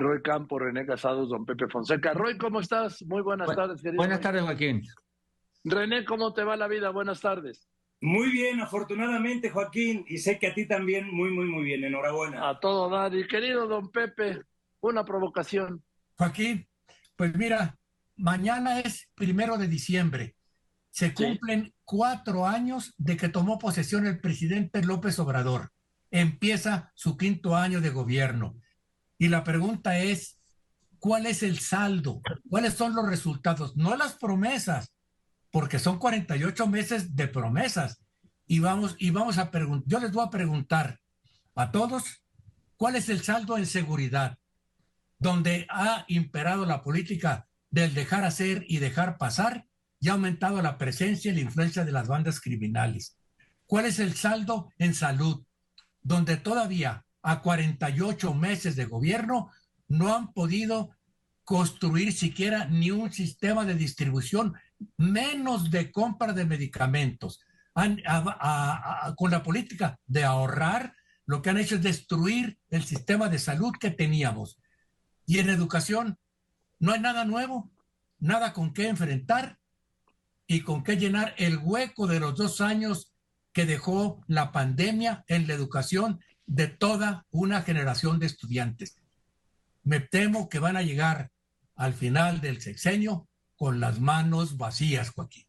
Roy Campo, René Casados, don Pepe Fonseca. Roy, ¿cómo estás? Muy buenas tardes, querido. Buenas tardes, Joaquín. René, ¿cómo te va la vida? Buenas tardes. Muy bien, afortunadamente, Joaquín, y sé que a ti también, muy, muy, muy bien. Enhorabuena. A todo dar. Y querido don Pepe, una provocación. Joaquín, pues mira, mañana es primero de diciembre. Se cumplen cuatro años de que tomó posesión el presidente López Obrador. Empieza su quinto año de gobierno. Y la pregunta es, ¿cuál es el saldo? ¿Cuáles son los resultados? No las promesas, porque son 48 meses de promesas. Y vamos, y vamos a preguntar, yo les voy a preguntar a todos, ¿cuál es el saldo en seguridad? Donde ha imperado la política del dejar hacer y dejar pasar y ha aumentado la presencia y la influencia de las bandas criminales. ¿Cuál es el saldo en salud? Donde todavía a 48 meses de gobierno no han podido construir siquiera ni un sistema de distribución, menos de compra de medicamentos. con la política de ahorrar, lo que han hecho es destruir el sistema de salud que teníamos. Y en educación no hay nada nuevo, nada con qué enfrentar y con qué llenar el hueco de los dos años que dejó la pandemia en la educación de toda una generación de estudiantes. Me temo que van a llegar al final del sexenio con las manos vacías, Joaquín.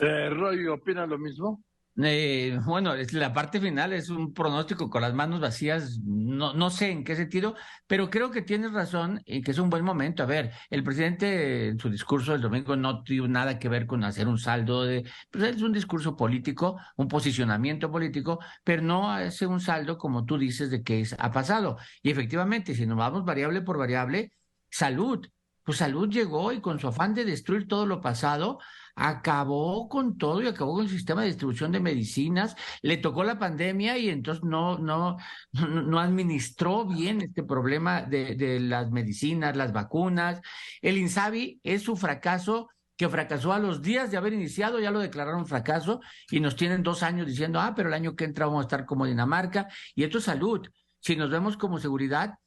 Eh, Roy, ¿opina lo mismo? Eh, bueno, la parte final es un pronóstico con las manos vacías, no, no sé en qué sentido, pero creo que tienes razón y que es un buen momento. A ver, el presidente en su discurso del domingo no tuvo nada que ver con hacer un saldo de, pues es un discurso político, un posicionamiento político, pero no hace un saldo como tú dices de que ha pasado. Y efectivamente, si nos vamos variable por variable, salud, pues salud llegó y con su afán de destruir todo lo pasado, acabó con todo y acabó con el sistema de distribución de medicinas, le tocó la pandemia y entonces no, no, no administró bien este problema de, de las medicinas, las vacunas. El INSABI es su fracaso que fracasó a los días de haber iniciado, ya lo declararon fracaso y nos tienen dos años diciendo, ah, pero el año que entra vamos a estar como Dinamarca y esto es salud. Si nos vemos como seguridad,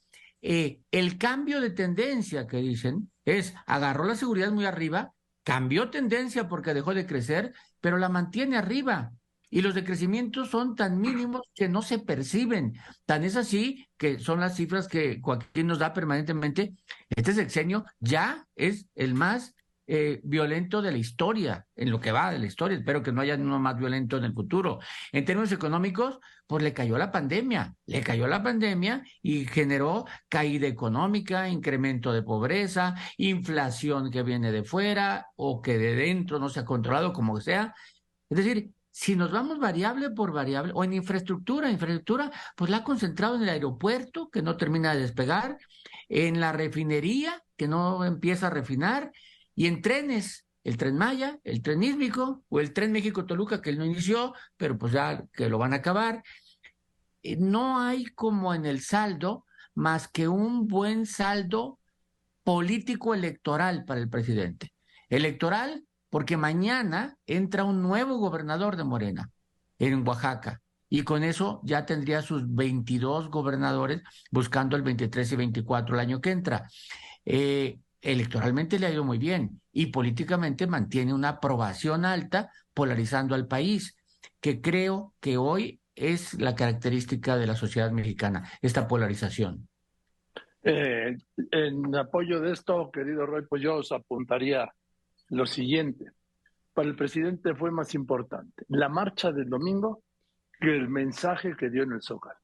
eh, el cambio de tendencia que dicen es agarró la seguridad muy arriba cambió tendencia porque dejó de crecer, pero la mantiene arriba. Y los decrecimientos son tan mínimos que no se perciben. Tan es así que son las cifras que Joaquín nos da permanentemente. Este sexenio ya es el más eh, violento de la historia, en lo que va de la historia. Espero que no haya uno más violento en el futuro. En términos económicos, pues le cayó la pandemia, le cayó la pandemia y generó caída económica, incremento de pobreza, inflación que viene de fuera o que de dentro no se ha controlado, como sea. Es decir, si nos vamos variable por variable, o en infraestructura, infraestructura, pues la ha concentrado en el aeropuerto, que no termina de despegar, en la refinería, que no empieza a refinar, y en trenes, el tren Maya, el tren Ísmico o el tren México-Toluca, que él no inició, pero pues ya que lo van a acabar. Eh, no hay como en el saldo más que un buen saldo político electoral para el presidente. Electoral porque mañana entra un nuevo gobernador de Morena en Oaxaca y con eso ya tendría sus 22 gobernadores buscando el 23 y 24 el año que entra. Eh, electoralmente le ha ido muy bien y políticamente mantiene una aprobación alta, polarizando al país, que creo que hoy es la característica de la sociedad mexicana, esta polarización. Eh, en apoyo de esto, querido Roy, pues yo os apuntaría lo siguiente. Para el presidente fue más importante la marcha del domingo que el mensaje que dio en el Zócalo.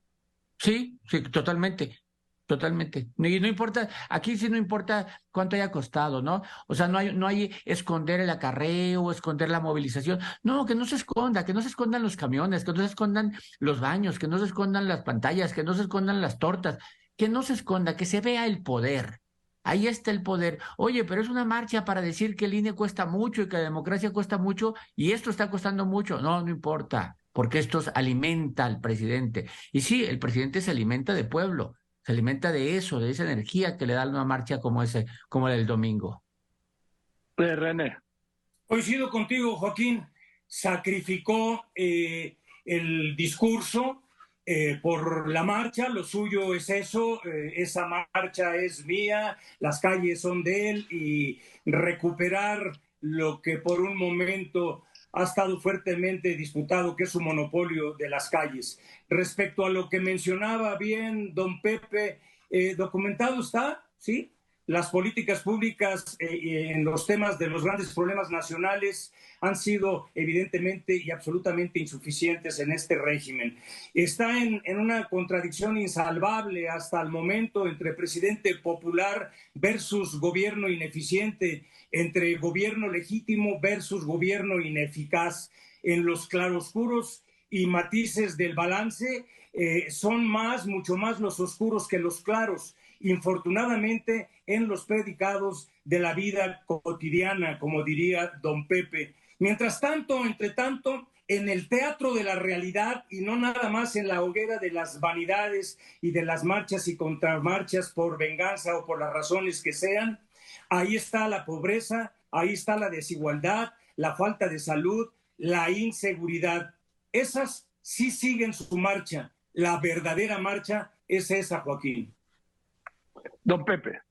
Sí, sí, totalmente. Totalmente. Y no importa, aquí sí no importa cuánto haya costado, ¿no? O sea, no hay, no hay esconder el acarreo, esconder la movilización. No, que no se esconda, que no se escondan los camiones, que no se escondan los baños, que no se escondan las pantallas, que no se escondan las tortas, que no se esconda, que se vea el poder. Ahí está el poder. Oye, pero es una marcha para decir que el INE cuesta mucho y que la democracia cuesta mucho y esto está costando mucho. No, no importa, porque esto alimenta al presidente. Y sí, el presidente se alimenta de pueblo se alimenta de eso, de esa energía que le da una marcha como ese, como la del domingo. Pues René. Coincido contigo, Joaquín. Sacrificó eh, el discurso eh, por la marcha, lo suyo es eso, eh, esa marcha es mía, las calles son de él y recuperar lo que por un momento ha estado fuertemente disputado, que es su monopolio de las calles. Respecto a lo que mencionaba bien don Pepe, eh, documentado está, ¿sí? Las políticas públicas eh, en los temas de los grandes problemas nacionales han sido evidentemente y absolutamente insuficientes en este régimen. Está en, en, una contradicción insalvable hasta el momento entre presidente popular versus gobierno ineficiente, entre gobierno legítimo versus gobierno ineficaz. En los claroscuros y matices del balance eh, son más, mucho más los oscuros que los claros infortunadamente en los predicados de la vida cotidiana, como diría don Pepe. Mientras tanto, entre tanto, en el teatro de la realidad y no nada más en la hoguera de las vanidades y de las marchas y contramarchas por venganza o por las razones que sean, ahí está la pobreza, ahí está la desigualdad, la falta de salud, la inseguridad. Esas sí siguen su marcha. La verdadera marcha es esa, Joaquín. Don Pepe.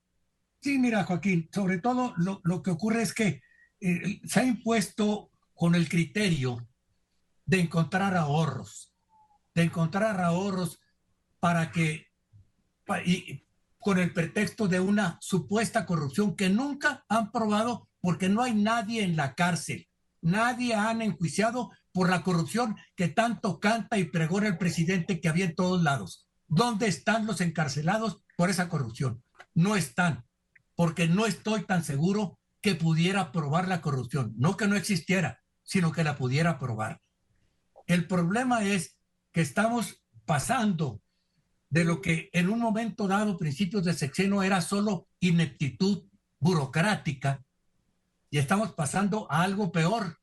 Sí, mira, Joaquín, sobre todo lo, que ocurre es que eh, se ha impuesto con el criterio de encontrar ahorros, de encontrar ahorros para que, y, con el pretexto de una supuesta corrupción que nunca han probado porque no hay nadie en la cárcel, nadie han enjuiciado por la corrupción que tanto canta y pregona el presidente que había en todos lados. ¿Dónde están los encarcelados por esa corrupción? No están, porque no estoy tan seguro que pudiera probar la corrupción. No que no existiera, sino que la pudiera probar. El problema es que estamos pasando de lo que en un momento dado, principios de sexenio, era solo ineptitud burocrática, y estamos pasando a algo peor.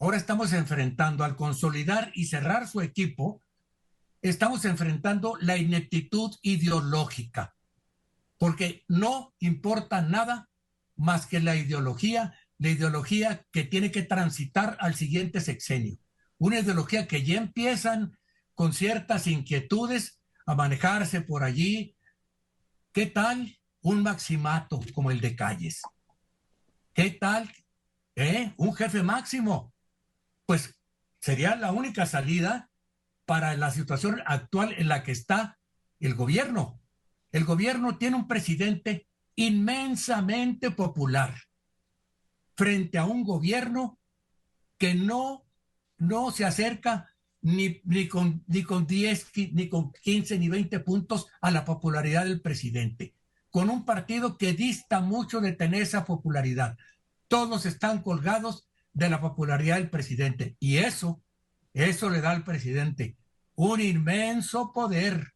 Ahora estamos enfrentando al consolidar y cerrar su equipo, estamos enfrentando la ineptitud ideológica porque no importa nada más que la ideología, la ideología que tiene que transitar al siguiente sexenio. Una ideología que ya empiezan con ciertas inquietudes a manejarse por allí. ¿Qué tal un maximato como el de Calles? ¿Qué tal eh? un jefe máximo? Pues sería la única salida para la situación actual en la que está el gobierno. El gobierno tiene un presidente inmensamente popular frente a un gobierno que no, no se acerca ni, ni, con, ni con 10, ni con 15, ni 20 puntos a la popularidad del presidente, con un partido que dista mucho de tener esa popularidad. Todos están colgados de la popularidad del presidente y eso, eso le da al presidente un inmenso poder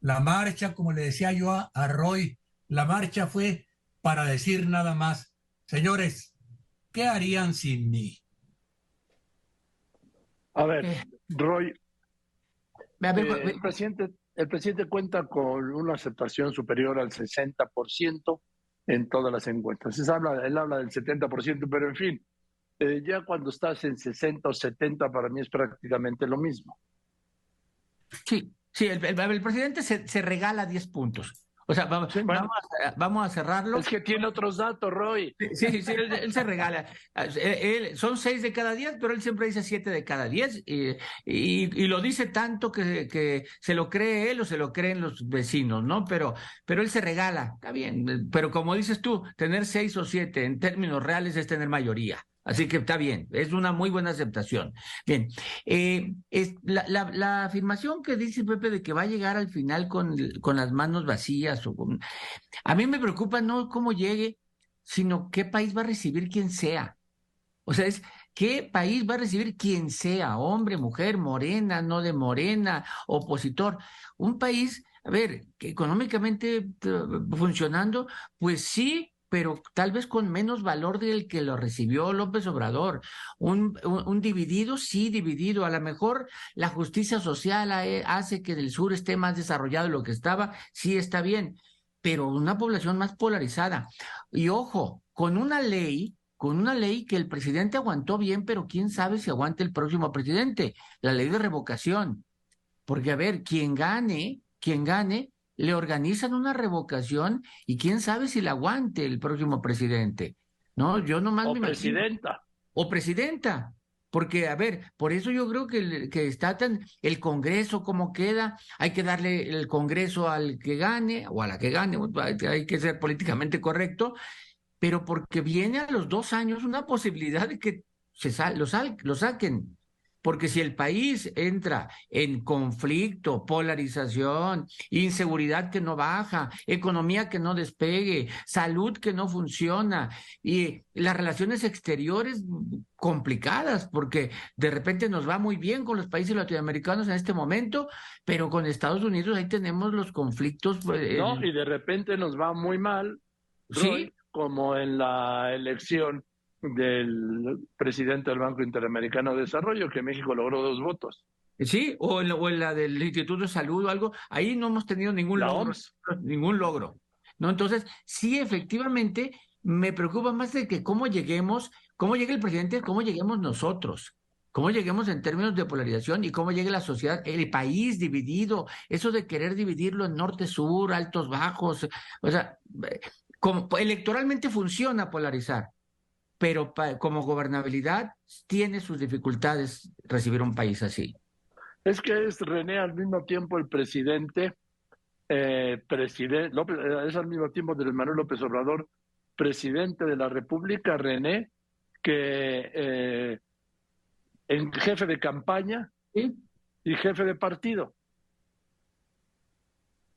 la marcha, como le decía yo a, Roy, la marcha fue para decir nada más, señores, ¿qué harían sin mí? A ver, eh. Roy, eh, el, presidente, el presidente cuenta con una aceptación superior al 60% en todas las encuestas. Él habla, él habla del 70%, pero en fin, eh, ya cuando estás en 60 o 70 para mí es prácticamente lo mismo. Sí, Sí, el, presidente se, regala 10 puntos. O sea, vamos, vamos, a, cerrarlo. Es que tiene otros datos, Roy. Sí, sí, él, se regala. Él, son 6 de cada 10, pero él siempre dice 7 de cada 10. Y, y, lo dice tanto que, que, se lo cree él o se lo creen los vecinos, ¿no? Pero, pero él se regala, está bien. Pero como dices tú, tener 6 o 7 en términos reales es tener mayoría. Así que está bien, es una muy buena aceptación. Bien, eh, es la, afirmación que dice Pepe de que va a llegar al final con, con las manos vacías, o a mí me preocupa no cómo llegue, sino qué país va a recibir quien sea. O sea, es qué país va a recibir quien sea, hombre, mujer, morena, no de morena, opositor. Un país, a ver, que económicamente eh, funcionando, pues sí, pero tal vez con menos valor del que lo recibió López Obrador. Un, un, dividido, sí, dividido. A lo mejor la justicia social hace que el sur esté más desarrollado de lo que estaba, sí está bien, pero una población más polarizada. Y ojo, con una ley con una ley que el presidente aguantó bien, pero quién sabe si aguante el próximo presidente, la ley de revocación. porque a ver, quien gane, quien gane, le organizan una revocación y quién sabe si la aguante el próximo presidente. No, yo nomás o presidenta. O presidenta. Porque, a ver, por eso yo creo que, que está tan el Congreso como queda, hay que darle el Congreso al que gane o a la que gane, hay que ser políticamente correcto, pero porque viene a los dos años una posibilidad de que se lo, lo saquen. Porque si el país entra en conflicto, polarización, inseguridad que no baja, economía que no despegue, salud que no funciona y las relaciones exteriores complicadas, porque de repente nos va muy bien con los países latinoamericanos en este momento, pero con Estados Unidos ahí tenemos los conflictos. Pues, no, y de repente nos va muy mal, ¿Sí? como en la elección del presidente del Banco Interamericano de Desarrollo, que México logró dos votos. Sí, o en, la, del Instituto de Salud o algo, ahí no hemos tenido ningún logro, ningún logro. ¿no? Entonces, sí, efectivamente, me preocupa más de que cómo lleguemos, cómo llegue el presidente, cómo lleguemos nosotros, cómo lleguemos en términos de polarización y cómo llegue la sociedad, el país dividido, eso de querer dividirlo en norte-sur, altos-bajos, o sea, como, electoralmente funciona polarizar, pero como gobernabilidad tiene sus dificultades recibir un país así. Es que es René al mismo tiempo el presidente, eh, presidente eh, es al mismo tiempo de Manuel López Obrador, presidente de la República, René, que eh, en jefe de campaña y jefe de partido.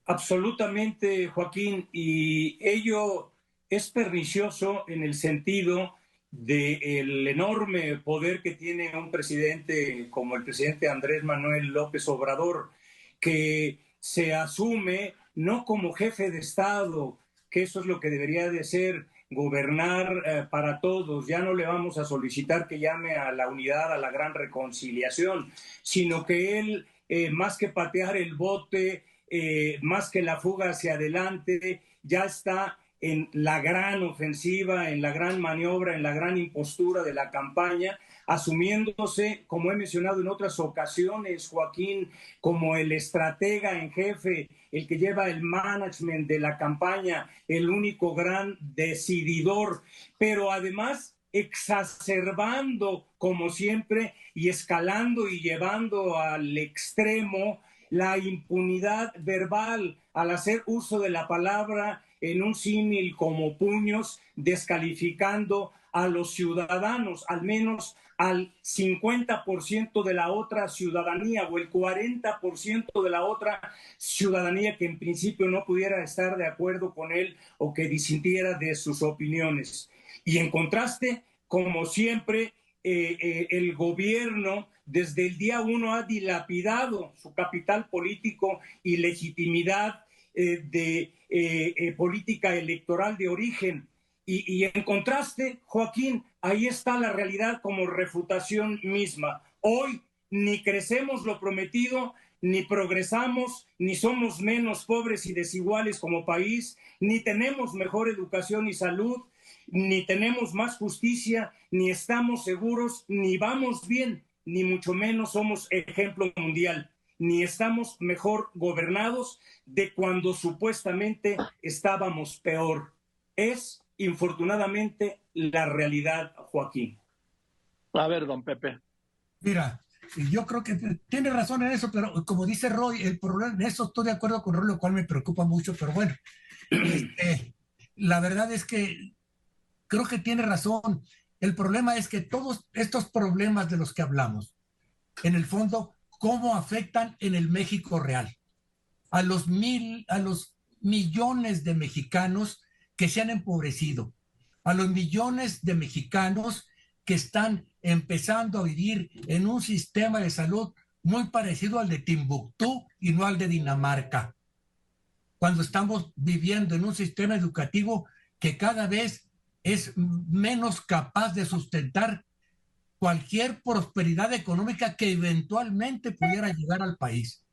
Absolutamente, Joaquín, y ello es pernicioso en el sentido del enorme poder que tiene un presidente como el presidente Andrés Manuel López Obrador, que se asume no como jefe de Estado, que eso es lo que debería de ser, gobernar eh, para todos, ya no le vamos a solicitar que llame a la unidad, a la gran reconciliación, sino que él, eh, más que patear el bote, eh, más que la fuga hacia adelante, ya está en la gran ofensiva, en la gran maniobra, en la gran impostura de la campaña, asumiéndose, como he mencionado en otras ocasiones, Joaquín, como el estratega en jefe, el que lleva el management de la campaña, el único gran decididor, pero además exacerbando, como siempre, y escalando y llevando al extremo la impunidad verbal al hacer uso de la palabra en un símil como puños, descalificando a los ciudadanos, al menos al 50% de la otra ciudadanía o el 40% de la otra ciudadanía que en principio no pudiera estar de acuerdo con él o que disintiera de sus opiniones. Y en contraste, como siempre, eh, eh, el gobierno desde el día uno ha dilapidado su capital político y legitimidad eh, de eh, eh, política electoral de origen. Y, en contraste, Joaquín, ahí está la realidad como refutación misma. Hoy ni crecemos lo prometido, ni progresamos, ni somos menos pobres y desiguales como país, ni tenemos mejor educación y salud, ni tenemos más justicia, ni estamos seguros, ni vamos bien, ni mucho menos somos ejemplo mundial ni estamos mejor gobernados de cuando supuestamente estábamos peor. Es, infortunadamente, la realidad, Joaquín. A ver, don Pepe. Mira, yo creo que tiene razón en eso, pero como dice Roy, el problema, en eso estoy de acuerdo con Roy, lo cual me preocupa mucho, pero bueno, este, la verdad es que creo que tiene razón. El problema es que todos estos problemas de los que hablamos, en el fondo, cómo afectan en el México real a los mil, a los millones de mexicanos que se han empobrecido, a los millones de mexicanos que están empezando a vivir en un sistema de salud muy parecido al de Timbuktu y no al de Dinamarca. Cuando estamos viviendo en un sistema educativo que cada vez es menos capaz de sustentar cualquier prosperidad económica que eventualmente pudiera llegar al país.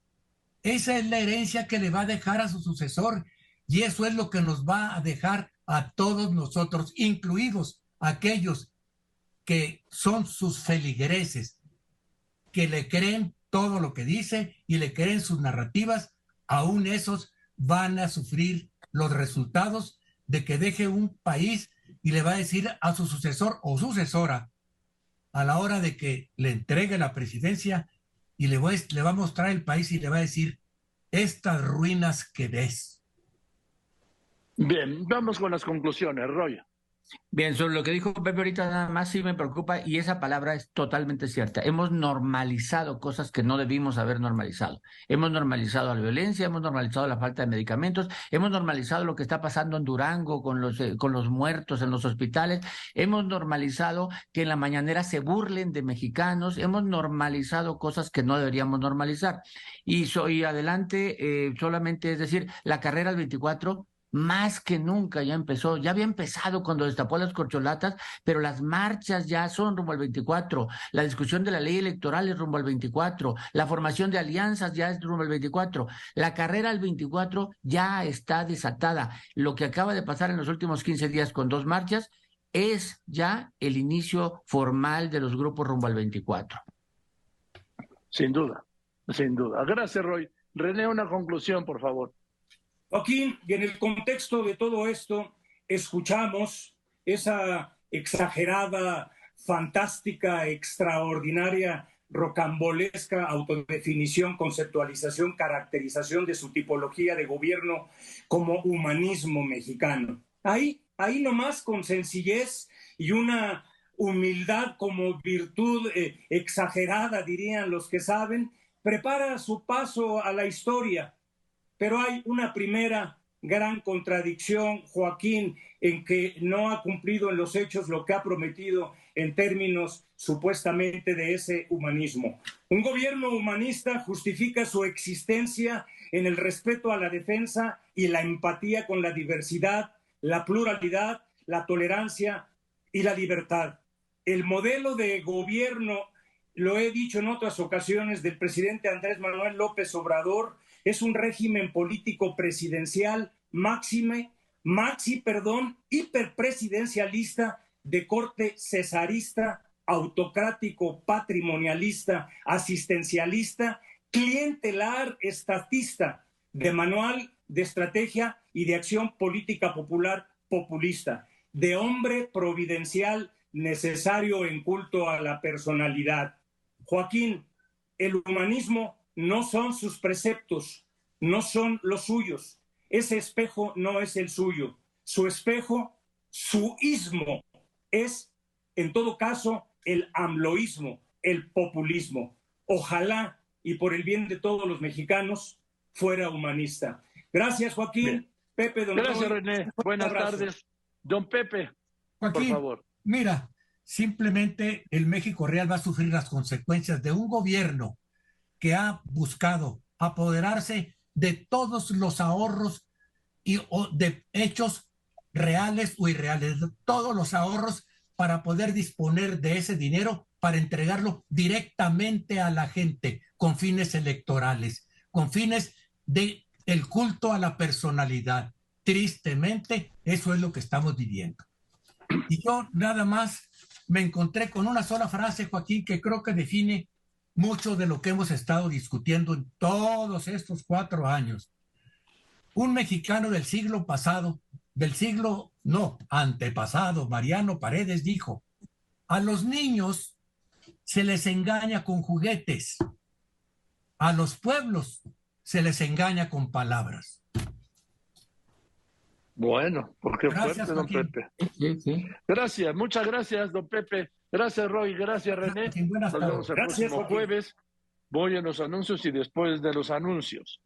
Esa es la herencia que le va a dejar a su sucesor y eso es lo que nos va a dejar a todos nosotros, incluidos aquellos que son sus feligreses, que le creen todo lo que dice y le creen sus narrativas, aún esos van a sufrir los resultados de que deje un país y le va a decir a su sucesor o sucesora a la hora de que le entregue la presidencia y le, le va a mostrar el país y le va a decir, estas ruinas que ves. Bien, vamos con las conclusiones, Roy. Bien, sobre lo que dijo Pepe ahorita nada más sí me preocupa y esa palabra es totalmente cierta. Hemos normalizado cosas que no debimos haber normalizado. Hemos normalizado la violencia, hemos normalizado la falta de medicamentos, hemos normalizado lo que está pasando en Durango con los, eh, con los muertos en los hospitales, hemos normalizado que en la mañanera se burlen de mexicanos, hemos normalizado cosas que no deberíamos normalizar. Y soy adelante, eh, solamente es decir, la carrera al 24 más que nunca ya empezó, ya había empezado cuando destapó las corcholatas, pero las marchas ya son rumbo al 24, la discusión de la ley electoral es rumbo al 24, la formación de alianzas ya es rumbo al 24, la carrera al 24 ya está desatada. Lo que acaba de pasar en los últimos 15 días con dos marchas es ya el inicio formal de los grupos rumbo al 24. Sin duda, sin duda. Gracias, Roy. René, una conclusión, por favor. Joaquín, y en el contexto de todo esto, escuchamos esa exagerada, fantástica, extraordinaria, rocambolesca autodefinición, conceptualización, caracterización de su tipología de gobierno como humanismo mexicano. Ahí, ahí nomás con sencillez y una humildad como virtud eh, exagerada, dirían los que saben, prepara su paso a la historia pero hay una primera gran contradicción, Joaquín, en que no ha cumplido en los hechos lo que ha prometido en términos supuestamente de ese humanismo. Un gobierno humanista justifica su existencia en el respeto a la defensa y la empatía con la diversidad, la pluralidad, la tolerancia y la libertad. El modelo de gobierno, lo he dicho en otras ocasiones, del presidente Andrés Manuel López Obrador, es un régimen político presidencial máxime, maxi, perdón, hiperpresidencialista de corte cesarista, autocrático, patrimonialista, asistencialista, clientelar, estatista, de manual de estrategia y de acción política popular populista, de hombre providencial necesario en culto a la personalidad. Joaquín, el humanismo no son sus preceptos, no son los suyos. Ese espejo no es el suyo. Su espejo, su ismo, es, en todo caso, el amloísmo, el populismo. Ojalá, y por el bien de todos los mexicanos, fuera humanista. Gracias, Joaquín. Pepe, don Gracias, René. Buenas tardes. Don Pepe, Joaquín, por favor. Mira, simplemente el México Real va a sufrir las consecuencias de un gobierno que ha buscado apoderarse de todos los ahorros y de hechos reales o irreales, todos los ahorros para poder disponer de ese dinero para entregarlo directamente a la gente con fines electorales, con fines de el culto a la personalidad. Tristemente, eso es lo que estamos viviendo. Y yo nada más me encontré con una sola frase, Joaquín, que creo que define mucho de lo que hemos estado discutiendo en todos estos cuatro años. Un mexicano del siglo pasado, del siglo, no, antepasado, Mariano Paredes dijo, a los niños se les engaña con juguetes, a los pueblos se les engaña con palabras. Bueno, porque fuerte, don Pepe. Gracias, muchas gracias, don Pepe. Gracias, Roy. Gracias, René. Nos vemos el próximo jueves. Voy a los anuncios y después de los anuncios.